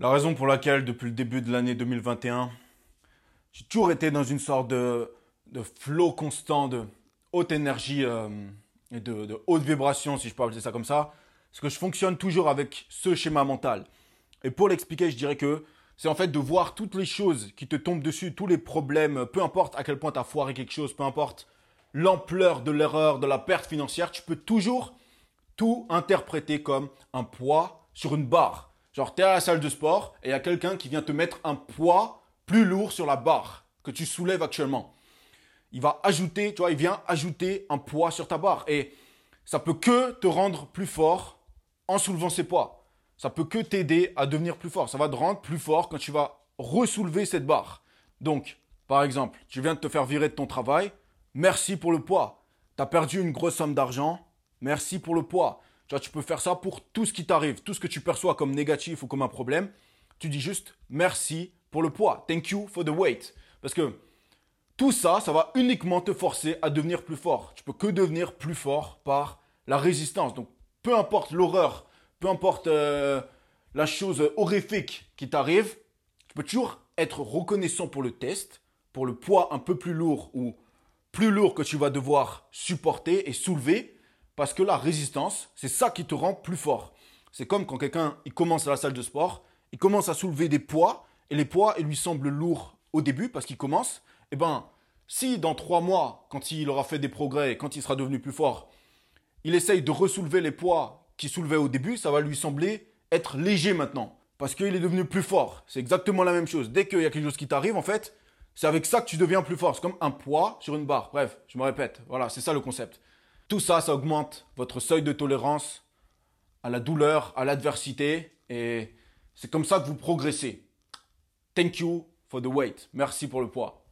La raison pour laquelle, depuis le début de l'année 2021, j'ai toujours été dans une sorte de, de flow constant, de haute énergie euh, et de, de, haute vibration, si je peux appeler ça comme ça, c'est que je fonctionne toujours avec ce schéma mental. Et pour l'expliquer, je dirais que c'est en fait de voir toutes les choses qui te tombent dessus, tous les problèmes, peu importe à quel point tu as foiré quelque chose, peu importe l'ampleur de l'erreur, de la perte financière, tu peux toujours tout interpréter comme un poids sur une barre. Genre, tu es à la salle de sport et il y a quelqu'un qui vient te mettre un poids plus lourd sur la barre que tu soulèves actuellement. Il va ajouter, tu vois, il vient ajouter un poids sur ta barre. Et ça peut que te rendre plus fort en soulevant ces poids. Ça peut que t'aider à devenir plus fort. Ça va te rendre plus fort quand tu vas ressoulever cette barre. Donc, par exemple, tu viens de te faire virer de ton travail. Merci pour le poids. Tu as perdu une grosse somme d'argent. Merci pour le poids. Tu vois, tu peux faire ça pour tout ce qui t'arrive, tout ce que tu perçois comme négatif ou comme un problème. Tu dis juste merci pour le poids. Thank you for the weight. Parce que tout ça, ça va uniquement te forcer à devenir plus fort. Tu peux que devenir plus fort par la résistance. Donc, peu importe l'horreur, peu importe euh, la chose horrifique qui t'arrive, tu peux toujours être reconnaissant pour le test, pour le poids un peu plus lourd ou plus lourd que tu vas devoir supporter et soulever parce que la résistance, c'est ça qui te rend plus fort. C'est comme quand quelqu'un il commence à la salle de sport, il commence à soulever des poids, et les poids, ils lui semblent lourds au début parce qu'il commence. Eh ben, si dans trois mois, quand il aura fait des progrès, quand il sera devenu plus fort, il essaye de ressoulever les poids qu'il soulevait au début, ça va lui sembler être léger maintenant. Parce qu'il est devenu plus fort. C'est exactement la même chose. Dès qu'il y a quelque chose qui t'arrive, en fait, c'est avec ça que tu deviens plus fort. C'est comme un poids sur une barre. Bref, je me répète. Voilà, c'est ça le concept. Tout ça, ça augmente votre seuil de tolérance à la douleur, à l'adversité, et c'est comme ça que vous progressez. Thank you for the weight. Merci pour le poids.